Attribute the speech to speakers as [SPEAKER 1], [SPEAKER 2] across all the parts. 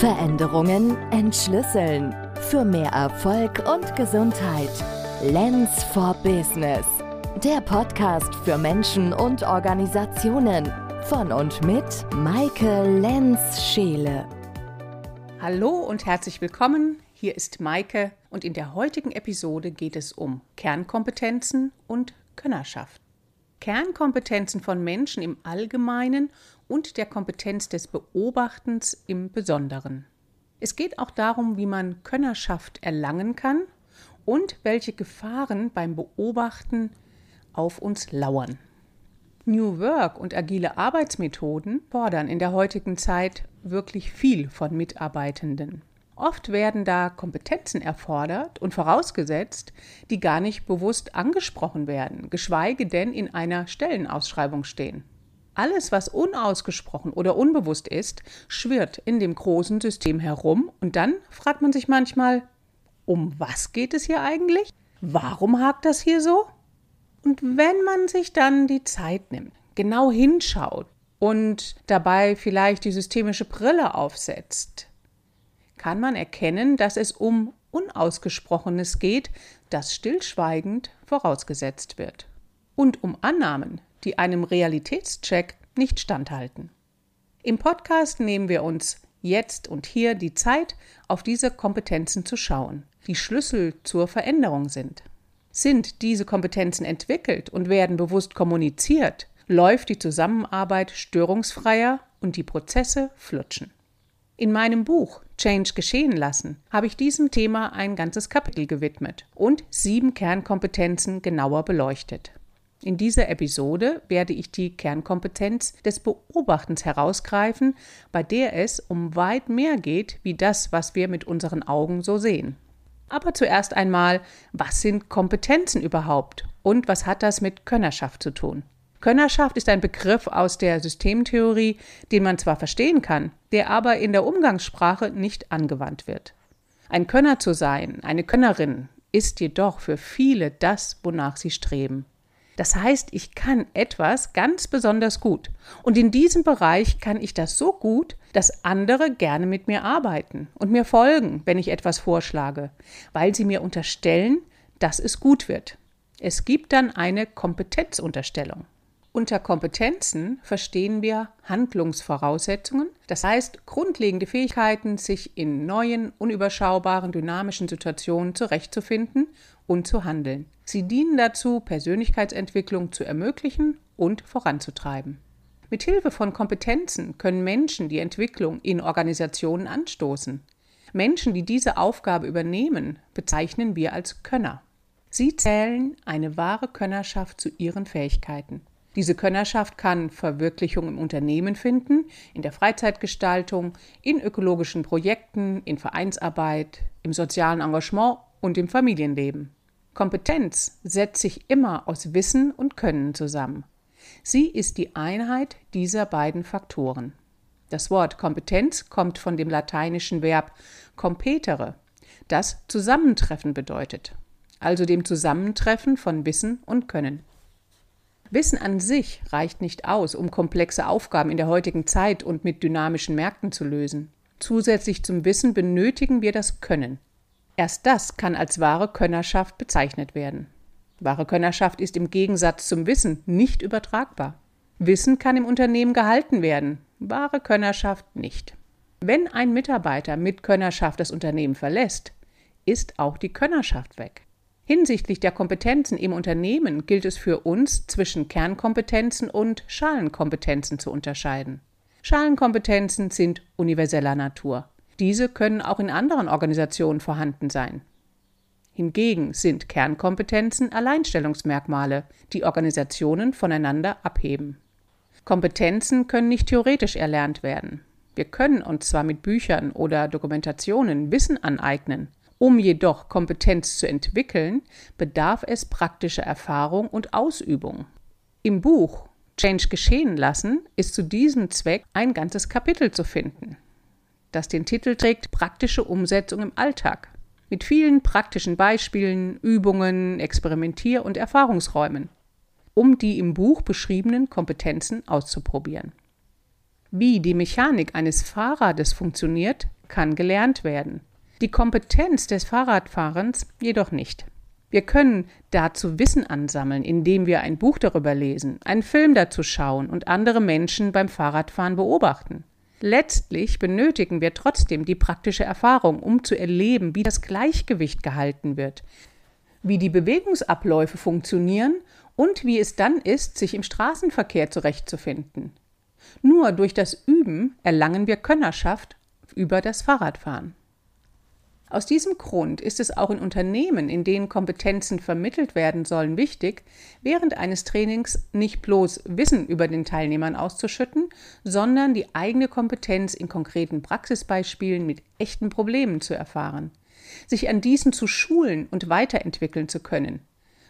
[SPEAKER 1] Veränderungen entschlüsseln. Für mehr Erfolg und Gesundheit. Lens for Business. Der Podcast für Menschen und Organisationen. Von und mit Maike Lenz-Scheele.
[SPEAKER 2] Hallo und herzlich willkommen. Hier ist Maike und in der heutigen Episode geht es um Kernkompetenzen und Könnerschaft. Kernkompetenzen von Menschen im Allgemeinen und der Kompetenz des Beobachtens im Besonderen. Es geht auch darum, wie man Könnerschaft erlangen kann und welche Gefahren beim Beobachten auf uns lauern. New Work und agile Arbeitsmethoden fordern in der heutigen Zeit wirklich viel von Mitarbeitenden. Oft werden da Kompetenzen erfordert und vorausgesetzt, die gar nicht bewusst angesprochen werden, geschweige denn in einer Stellenausschreibung stehen. Alles, was unausgesprochen oder unbewusst ist, schwirrt in dem großen System herum und dann fragt man sich manchmal, um was geht es hier eigentlich? Warum hakt das hier so? Und wenn man sich dann die Zeit nimmt, genau hinschaut und dabei vielleicht die systemische Brille aufsetzt, kann man erkennen, dass es um Unausgesprochenes geht, das stillschweigend vorausgesetzt wird. Und um Annahmen, die einem Realitätscheck nicht standhalten. Im Podcast nehmen wir uns jetzt und hier die Zeit, auf diese Kompetenzen zu schauen, die Schlüssel zur Veränderung sind. Sind diese Kompetenzen entwickelt und werden bewusst kommuniziert, läuft die Zusammenarbeit störungsfreier und die Prozesse flutschen. In meinem Buch Change geschehen lassen habe ich diesem Thema ein ganzes Kapitel gewidmet und sieben Kernkompetenzen genauer beleuchtet. In dieser Episode werde ich die Kernkompetenz des Beobachtens herausgreifen, bei der es um weit mehr geht, wie das, was wir mit unseren Augen so sehen. Aber zuerst einmal, was sind Kompetenzen überhaupt und was hat das mit Könnerschaft zu tun? Könnerschaft ist ein Begriff aus der Systemtheorie, den man zwar verstehen kann, der aber in der Umgangssprache nicht angewandt wird. Ein Könner zu sein, eine Könnerin, ist jedoch für viele das, wonach sie streben. Das heißt, ich kann etwas ganz besonders gut. Und in diesem Bereich kann ich das so gut, dass andere gerne mit mir arbeiten und mir folgen, wenn ich etwas vorschlage, weil sie mir unterstellen, dass es gut wird. Es gibt dann eine Kompetenzunterstellung. Unter Kompetenzen verstehen wir Handlungsvoraussetzungen, das heißt grundlegende Fähigkeiten, sich in neuen, unüberschaubaren, dynamischen Situationen zurechtzufinden und zu handeln. Sie dienen dazu, Persönlichkeitsentwicklung zu ermöglichen und voranzutreiben. Mit Hilfe von Kompetenzen können Menschen die Entwicklung in Organisationen anstoßen. Menschen, die diese Aufgabe übernehmen, bezeichnen wir als Könner. Sie zählen eine wahre Könnerschaft zu ihren Fähigkeiten. Diese Könnerschaft kann Verwirklichung im Unternehmen finden, in der Freizeitgestaltung, in ökologischen Projekten, in Vereinsarbeit, im sozialen Engagement und im Familienleben. Kompetenz setzt sich immer aus Wissen und Können zusammen. Sie ist die Einheit dieser beiden Faktoren. Das Wort Kompetenz kommt von dem lateinischen Verb competere, das Zusammentreffen bedeutet, also dem Zusammentreffen von Wissen und Können. Wissen an sich reicht nicht aus, um komplexe Aufgaben in der heutigen Zeit und mit dynamischen Märkten zu lösen. Zusätzlich zum Wissen benötigen wir das Können. Erst das kann als wahre Könnerschaft bezeichnet werden. Wahre Könnerschaft ist im Gegensatz zum Wissen nicht übertragbar. Wissen kann im Unternehmen gehalten werden, wahre Könnerschaft nicht. Wenn ein Mitarbeiter mit Könnerschaft das Unternehmen verlässt, ist auch die Könnerschaft weg. Hinsichtlich der Kompetenzen im Unternehmen gilt es für uns zwischen Kernkompetenzen und Schalenkompetenzen zu unterscheiden. Schalenkompetenzen sind universeller Natur. Diese können auch in anderen Organisationen vorhanden sein. Hingegen sind Kernkompetenzen Alleinstellungsmerkmale, die Organisationen voneinander abheben. Kompetenzen können nicht theoretisch erlernt werden. Wir können uns zwar mit Büchern oder Dokumentationen Wissen aneignen, um jedoch Kompetenz zu entwickeln, bedarf es praktischer Erfahrung und Ausübung. Im Buch Change geschehen lassen ist zu diesem Zweck ein ganzes Kapitel zu finden, das den Titel trägt Praktische Umsetzung im Alltag mit vielen praktischen Beispielen, Übungen, Experimentier- und Erfahrungsräumen, um die im Buch beschriebenen Kompetenzen auszuprobieren. Wie die Mechanik eines Fahrrades funktioniert, kann gelernt werden. Die Kompetenz des Fahrradfahrens jedoch nicht. Wir können dazu Wissen ansammeln, indem wir ein Buch darüber lesen, einen Film dazu schauen und andere Menschen beim Fahrradfahren beobachten. Letztlich benötigen wir trotzdem die praktische Erfahrung, um zu erleben, wie das Gleichgewicht gehalten wird, wie die Bewegungsabläufe funktionieren und wie es dann ist, sich im Straßenverkehr zurechtzufinden. Nur durch das Üben erlangen wir Könnerschaft über das Fahrradfahren. Aus diesem Grund ist es auch in Unternehmen, in denen Kompetenzen vermittelt werden sollen, wichtig, während eines Trainings nicht bloß Wissen über den Teilnehmern auszuschütten, sondern die eigene Kompetenz in konkreten Praxisbeispielen mit echten Problemen zu erfahren, sich an diesen zu schulen und weiterentwickeln zu können.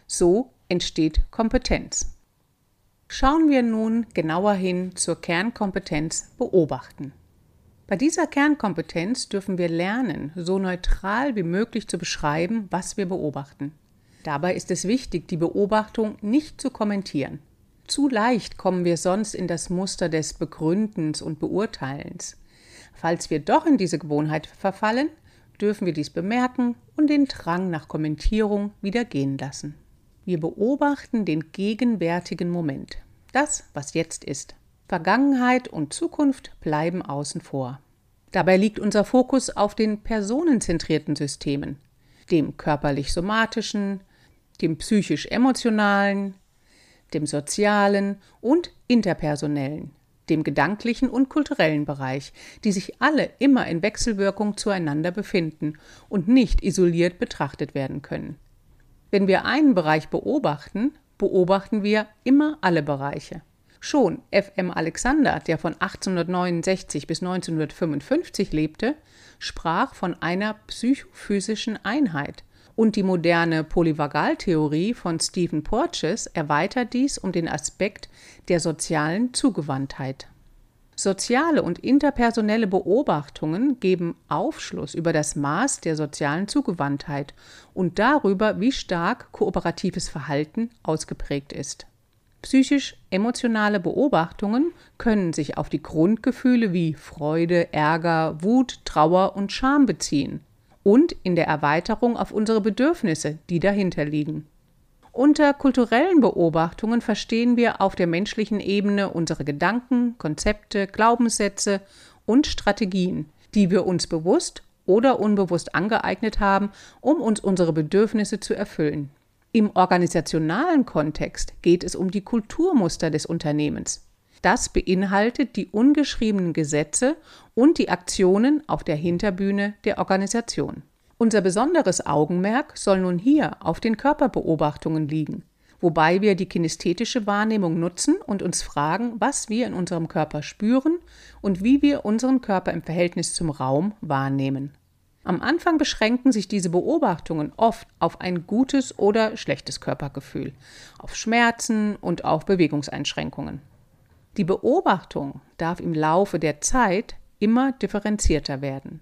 [SPEAKER 2] So entsteht Kompetenz. Schauen wir nun genauer hin zur Kernkompetenz Beobachten. Bei dieser Kernkompetenz dürfen wir lernen, so neutral wie möglich zu beschreiben, was wir beobachten. Dabei ist es wichtig, die Beobachtung nicht zu kommentieren. Zu leicht kommen wir sonst in das Muster des Begründens und Beurteilens. Falls wir doch in diese Gewohnheit verfallen, dürfen wir dies bemerken und den Drang nach Kommentierung wieder gehen lassen. Wir beobachten den gegenwärtigen Moment, das, was jetzt ist. Vergangenheit und Zukunft bleiben außen vor. Dabei liegt unser Fokus auf den personenzentrierten Systemen, dem körperlich-somatischen, dem psychisch-emotionalen, dem sozialen und interpersonellen, dem gedanklichen und kulturellen Bereich, die sich alle immer in Wechselwirkung zueinander befinden und nicht isoliert betrachtet werden können. Wenn wir einen Bereich beobachten, beobachten wir immer alle Bereiche. Schon F.M. Alexander, der von 1869 bis 1955 lebte, sprach von einer psychophysischen Einheit. Und die moderne Polyvagaltheorie von Stephen Porges erweitert dies um den Aspekt der sozialen Zugewandtheit. Soziale und interpersonelle Beobachtungen geben Aufschluss über das Maß der sozialen Zugewandtheit und darüber, wie stark kooperatives Verhalten ausgeprägt ist. Psychisch-emotionale Beobachtungen können sich auf die Grundgefühle wie Freude, Ärger, Wut, Trauer und Scham beziehen und in der Erweiterung auf unsere Bedürfnisse, die dahinter liegen. Unter kulturellen Beobachtungen verstehen wir auf der menschlichen Ebene unsere Gedanken, Konzepte, Glaubenssätze und Strategien, die wir uns bewusst oder unbewusst angeeignet haben, um uns unsere Bedürfnisse zu erfüllen. Im organisationalen Kontext geht es um die Kulturmuster des Unternehmens. Das beinhaltet die ungeschriebenen Gesetze und die Aktionen auf der Hinterbühne der Organisation. Unser besonderes Augenmerk soll nun hier auf den Körperbeobachtungen liegen, wobei wir die kinesthetische Wahrnehmung nutzen und uns fragen, was wir in unserem Körper spüren und wie wir unseren Körper im Verhältnis zum Raum wahrnehmen. Am Anfang beschränken sich diese Beobachtungen oft auf ein gutes oder schlechtes Körpergefühl, auf Schmerzen und auf Bewegungseinschränkungen. Die Beobachtung darf im Laufe der Zeit immer differenzierter werden.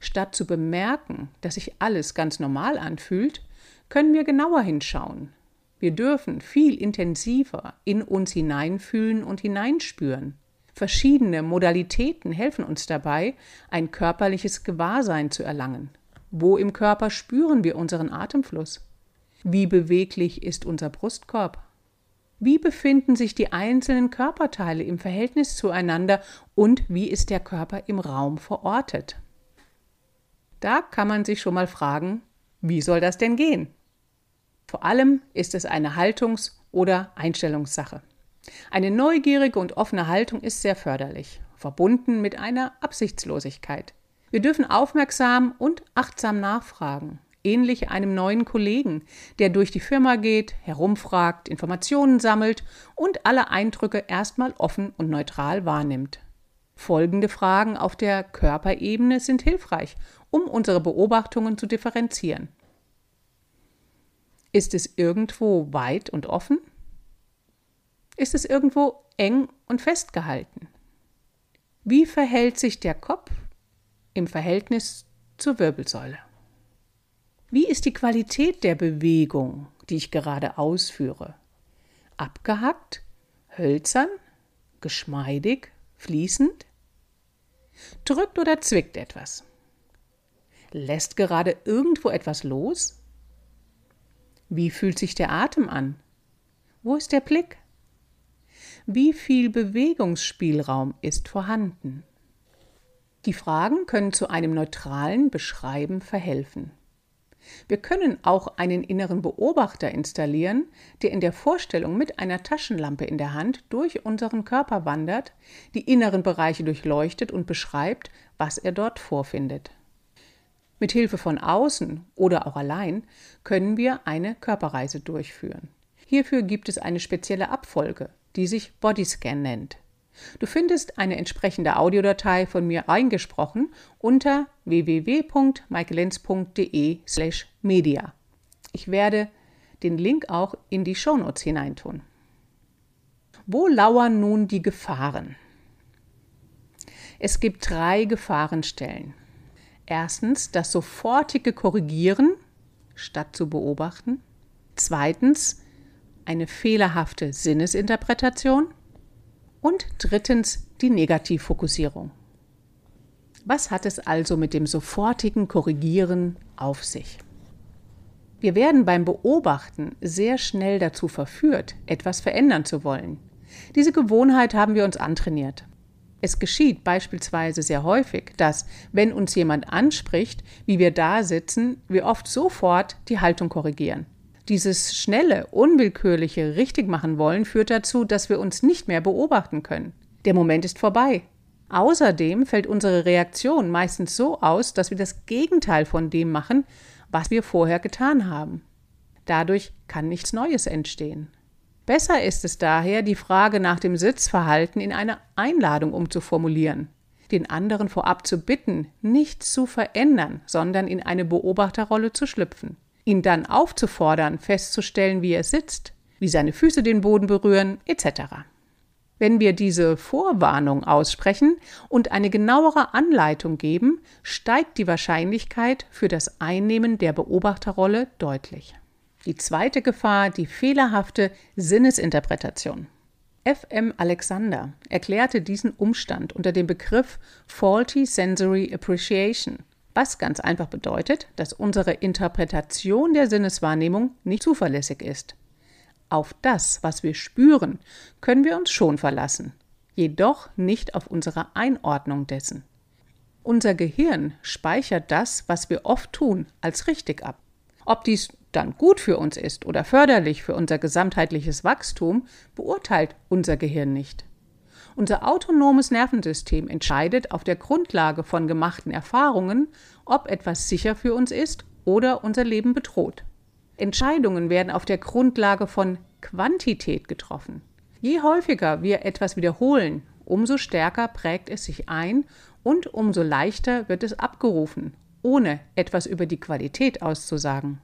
[SPEAKER 2] Statt zu bemerken, dass sich alles ganz normal anfühlt, können wir genauer hinschauen. Wir dürfen viel intensiver in uns hineinfühlen und hineinspüren. Verschiedene Modalitäten helfen uns dabei, ein körperliches Gewahrsein zu erlangen. Wo im Körper spüren wir unseren Atemfluss? Wie beweglich ist unser Brustkorb? Wie befinden sich die einzelnen Körperteile im Verhältnis zueinander und wie ist der Körper im Raum verortet? Da kann man sich schon mal fragen, wie soll das denn gehen? Vor allem ist es eine Haltungs- oder Einstellungssache. Eine neugierige und offene Haltung ist sehr förderlich, verbunden mit einer Absichtslosigkeit. Wir dürfen aufmerksam und achtsam nachfragen, ähnlich einem neuen Kollegen, der durch die Firma geht, herumfragt, Informationen sammelt und alle Eindrücke erstmal offen und neutral wahrnimmt. Folgende Fragen auf der Körperebene sind hilfreich, um unsere Beobachtungen zu differenzieren. Ist es irgendwo weit und offen? Ist es irgendwo eng und festgehalten. Wie verhält sich der Kopf im Verhältnis zur Wirbelsäule? Wie ist die Qualität der Bewegung, die ich gerade ausführe? Abgehackt, hölzern, geschmeidig, fließend? Drückt oder zwickt etwas? Lässt gerade irgendwo etwas los? Wie fühlt sich der Atem an? Wo ist der Blick? Wie viel Bewegungsspielraum ist vorhanden? Die Fragen können zu einem neutralen Beschreiben verhelfen. Wir können auch einen inneren Beobachter installieren, der in der Vorstellung mit einer Taschenlampe in der Hand durch unseren Körper wandert, die inneren Bereiche durchleuchtet und beschreibt, was er dort vorfindet. Mit Hilfe von außen oder auch allein können wir eine Körperreise durchführen. Hierfür gibt es eine spezielle Abfolge, die sich Bodyscan nennt. Du findest eine entsprechende Audiodatei von mir eingesprochen unter www.michaelenz.de/media. Ich werde den Link auch in die Shownotes hineintun. Wo lauern nun die Gefahren? Es gibt drei Gefahrenstellen. Erstens das sofortige Korrigieren statt zu beobachten. Zweitens eine fehlerhafte Sinnesinterpretation. Und drittens die Negativfokussierung. Was hat es also mit dem sofortigen Korrigieren auf sich? Wir werden beim Beobachten sehr schnell dazu verführt, etwas verändern zu wollen. Diese Gewohnheit haben wir uns antrainiert. Es geschieht beispielsweise sehr häufig, dass, wenn uns jemand anspricht, wie wir da sitzen, wir oft sofort die Haltung korrigieren. Dieses schnelle, unwillkürliche Richtigmachen wollen führt dazu, dass wir uns nicht mehr beobachten können. Der Moment ist vorbei. Außerdem fällt unsere Reaktion meistens so aus, dass wir das Gegenteil von dem machen, was wir vorher getan haben. Dadurch kann nichts Neues entstehen. Besser ist es daher, die Frage nach dem Sitzverhalten in eine Einladung umzuformulieren, den anderen vorab zu bitten, nichts zu verändern, sondern in eine Beobachterrolle zu schlüpfen ihn dann aufzufordern, festzustellen, wie er sitzt, wie seine Füße den Boden berühren, etc. Wenn wir diese Vorwarnung aussprechen und eine genauere Anleitung geben, steigt die Wahrscheinlichkeit für das Einnehmen der Beobachterrolle deutlich. Die zweite Gefahr, die fehlerhafte Sinnesinterpretation. F.M. Alexander erklärte diesen Umstand unter dem Begriff Faulty Sensory Appreciation was ganz einfach bedeutet, dass unsere Interpretation der Sinneswahrnehmung nicht zuverlässig ist. Auf das, was wir spüren, können wir uns schon verlassen, jedoch nicht auf unsere Einordnung dessen. Unser Gehirn speichert das, was wir oft tun, als richtig ab. Ob dies dann gut für uns ist oder förderlich für unser gesamtheitliches Wachstum, beurteilt unser Gehirn nicht. Unser autonomes Nervensystem entscheidet auf der Grundlage von gemachten Erfahrungen, ob etwas sicher für uns ist oder unser Leben bedroht. Entscheidungen werden auf der Grundlage von Quantität getroffen. Je häufiger wir etwas wiederholen, umso stärker prägt es sich ein und umso leichter wird es abgerufen, ohne etwas über die Qualität auszusagen.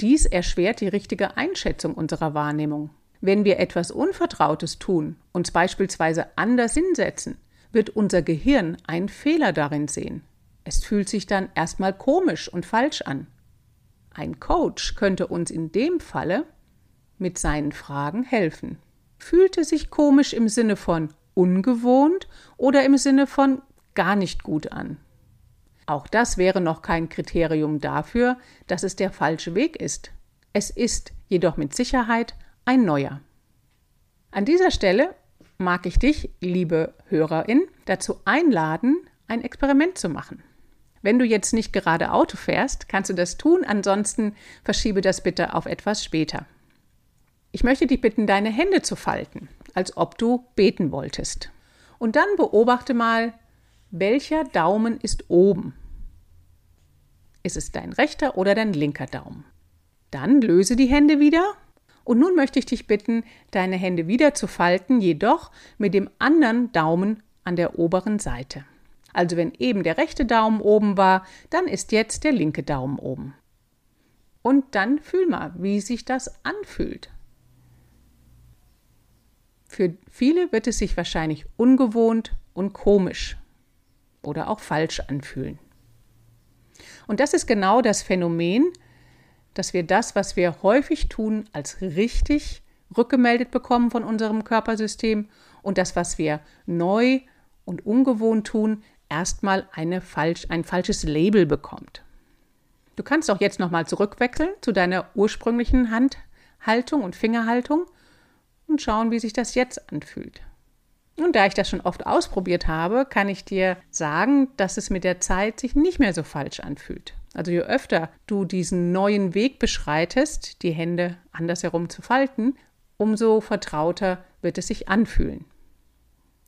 [SPEAKER 2] Dies erschwert die richtige Einschätzung unserer Wahrnehmung. Wenn wir etwas Unvertrautes tun, uns beispielsweise anders hinsetzen, wird unser Gehirn einen Fehler darin sehen. Es fühlt sich dann erstmal komisch und falsch an. Ein Coach könnte uns in dem Falle mit seinen Fragen helfen. Fühlt es sich komisch im Sinne von ungewohnt oder im Sinne von gar nicht gut an? Auch das wäre noch kein Kriterium dafür, dass es der falsche Weg ist. Es ist jedoch mit Sicherheit ein neuer. An dieser Stelle mag ich dich, liebe Hörerin, dazu einladen, ein Experiment zu machen. Wenn du jetzt nicht gerade Auto fährst, kannst du das tun, ansonsten verschiebe das bitte auf etwas später. Ich möchte dich bitten, deine Hände zu falten, als ob du beten wolltest. Und dann beobachte mal, welcher Daumen ist oben. Ist es dein rechter oder dein linker Daumen? Dann löse die Hände wieder und nun möchte ich dich bitten, deine Hände wieder zu falten, jedoch mit dem anderen Daumen an der oberen Seite. Also wenn eben der rechte Daumen oben war, dann ist jetzt der linke Daumen oben. Und dann fühl mal, wie sich das anfühlt. Für viele wird es sich wahrscheinlich ungewohnt und komisch oder auch falsch anfühlen. Und das ist genau das Phänomen, dass wir das, was wir häufig tun, als richtig rückgemeldet bekommen von unserem Körpersystem und das, was wir neu und ungewohnt tun, erstmal falsch, ein falsches Label bekommt. Du kannst auch jetzt nochmal zurückwechseln zu deiner ursprünglichen Handhaltung und Fingerhaltung und schauen, wie sich das jetzt anfühlt. Und da ich das schon oft ausprobiert habe, kann ich dir sagen, dass es mit der Zeit sich nicht mehr so falsch anfühlt. Also je öfter du diesen neuen Weg beschreitest, die Hände andersherum zu falten, umso vertrauter wird es sich anfühlen.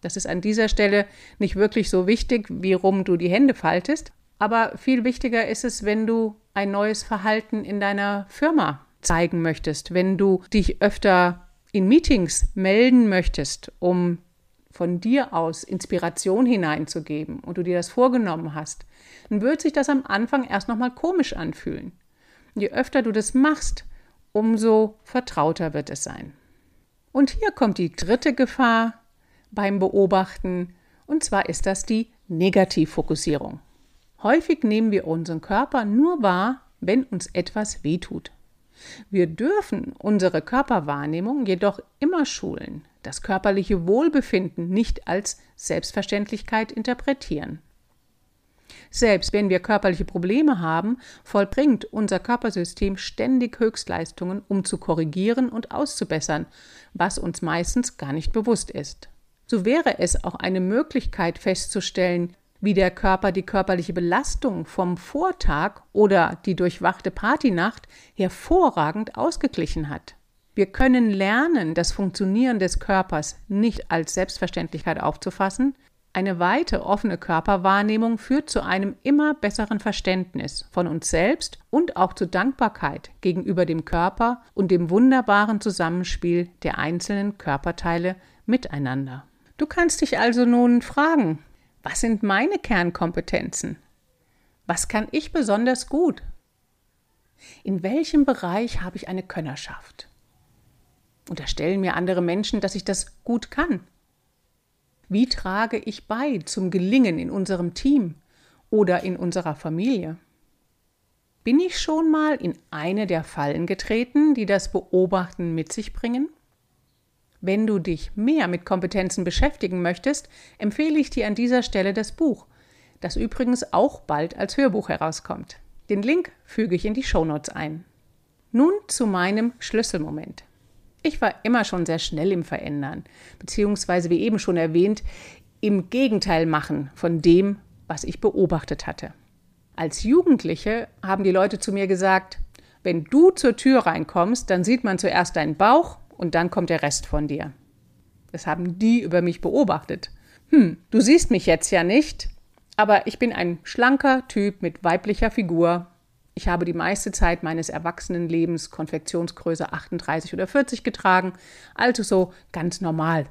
[SPEAKER 2] Das ist an dieser Stelle nicht wirklich so wichtig, wie rum du die Hände faltest, aber viel wichtiger ist es, wenn du ein neues Verhalten in deiner Firma zeigen möchtest, wenn du dich öfter in Meetings melden möchtest, um von dir aus Inspiration hineinzugeben und du dir das vorgenommen hast, dann wird sich das am Anfang erst nochmal komisch anfühlen. Und je öfter du das machst, umso vertrauter wird es sein. Und hier kommt die dritte Gefahr beim Beobachten, und zwar ist das die Negativfokussierung. Häufig nehmen wir unseren Körper nur wahr, wenn uns etwas wehtut. Wir dürfen unsere Körperwahrnehmung jedoch immer schulen, das körperliche Wohlbefinden nicht als Selbstverständlichkeit interpretieren. Selbst wenn wir körperliche Probleme haben, vollbringt unser Körpersystem ständig Höchstleistungen, um zu korrigieren und auszubessern, was uns meistens gar nicht bewusst ist. So wäre es auch eine Möglichkeit festzustellen, wie der Körper die körperliche Belastung vom Vortag oder die durchwachte Partynacht hervorragend ausgeglichen hat. Wir können lernen, das Funktionieren des Körpers nicht als Selbstverständlichkeit aufzufassen. Eine weite, offene Körperwahrnehmung führt zu einem immer besseren Verständnis von uns selbst und auch zu Dankbarkeit gegenüber dem Körper und dem wunderbaren Zusammenspiel der einzelnen Körperteile miteinander. Du kannst dich also nun fragen, was sind meine Kernkompetenzen? Was kann ich besonders gut? In welchem Bereich habe ich eine Könnerschaft? Unterstellen mir andere Menschen, dass ich das gut kann? Wie trage ich bei zum Gelingen in unserem Team oder in unserer Familie? Bin ich schon mal in eine der Fallen getreten, die das Beobachten mit sich bringen? Wenn du dich mehr mit Kompetenzen beschäftigen möchtest, empfehle ich dir an dieser Stelle das Buch, das übrigens auch bald als Hörbuch herauskommt. Den Link füge ich in die Shownotes ein. Nun zu meinem Schlüsselmoment. Ich war immer schon sehr schnell im Verändern, beziehungsweise wie eben schon erwähnt, im Gegenteil machen von dem, was ich beobachtet hatte. Als Jugendliche haben die Leute zu mir gesagt, wenn du zur Tür reinkommst, dann sieht man zuerst deinen Bauch und dann kommt der Rest von dir. Das haben die über mich beobachtet. Hm, du siehst mich jetzt ja nicht, aber ich bin ein schlanker Typ mit weiblicher Figur. Ich habe die meiste Zeit meines Erwachsenenlebens Konfektionsgröße 38 oder 40 getragen, also so ganz normal.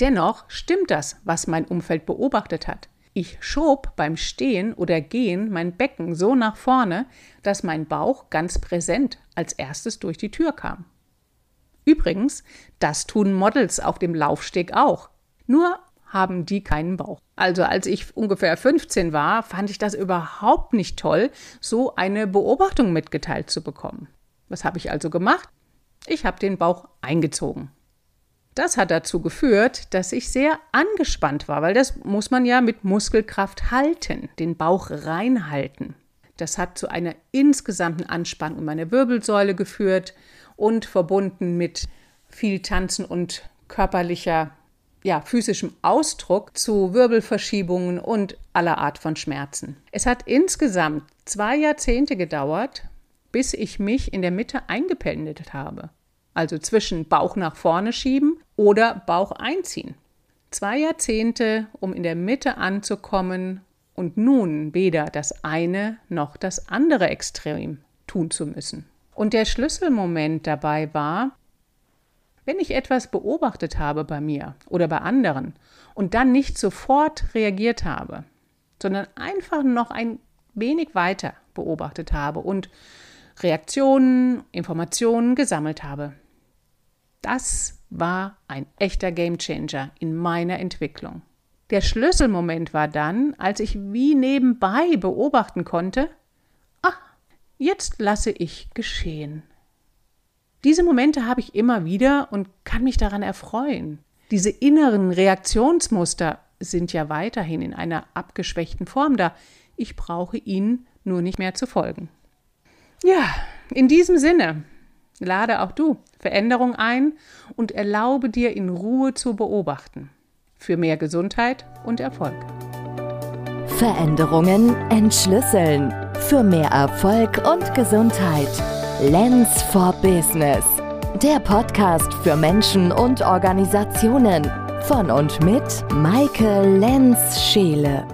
[SPEAKER 2] Dennoch stimmt das, was mein Umfeld beobachtet hat. Ich schob beim Stehen oder Gehen mein Becken so nach vorne, dass mein Bauch ganz präsent als erstes durch die Tür kam. Übrigens, das tun Models auf dem Laufsteg auch. Nur haben die keinen Bauch. Also als ich ungefähr 15 war, fand ich das überhaupt nicht toll, so eine Beobachtung mitgeteilt zu bekommen. Was habe ich also gemacht? Ich habe den Bauch eingezogen. Das hat dazu geführt, dass ich sehr angespannt war, weil das muss man ja mit Muskelkraft halten, den Bauch reinhalten. Das hat zu einer insgesamten Anspannung meiner Wirbelsäule geführt und verbunden mit viel Tanzen und körperlicher, ja, physischem Ausdruck zu Wirbelverschiebungen und aller Art von Schmerzen. Es hat insgesamt zwei Jahrzehnte gedauert, bis ich mich in der Mitte eingependelt habe. Also zwischen Bauch nach vorne schieben oder Bauch einziehen. Zwei Jahrzehnte, um in der Mitte anzukommen und nun weder das eine noch das andere Extrem tun zu müssen. Und der Schlüsselmoment dabei war, wenn ich etwas beobachtet habe bei mir oder bei anderen und dann nicht sofort reagiert habe, sondern einfach noch ein wenig weiter beobachtet habe und Reaktionen, Informationen gesammelt habe. Das war ein echter Gamechanger in meiner Entwicklung. Der Schlüsselmoment war dann, als ich wie nebenbei beobachten konnte, Jetzt lasse ich geschehen. Diese Momente habe ich immer wieder und kann mich daran erfreuen. Diese inneren Reaktionsmuster sind ja weiterhin in einer abgeschwächten Form da. Ich brauche ihnen nur nicht mehr zu folgen. Ja, in diesem Sinne, lade auch du Veränderung ein und erlaube dir in Ruhe zu beobachten. Für mehr Gesundheit und Erfolg.
[SPEAKER 1] Veränderungen entschlüsseln. Für mehr Erfolg und Gesundheit. Lens for Business. Der Podcast für Menschen und Organisationen. Von und mit Maike Lenz-Scheele.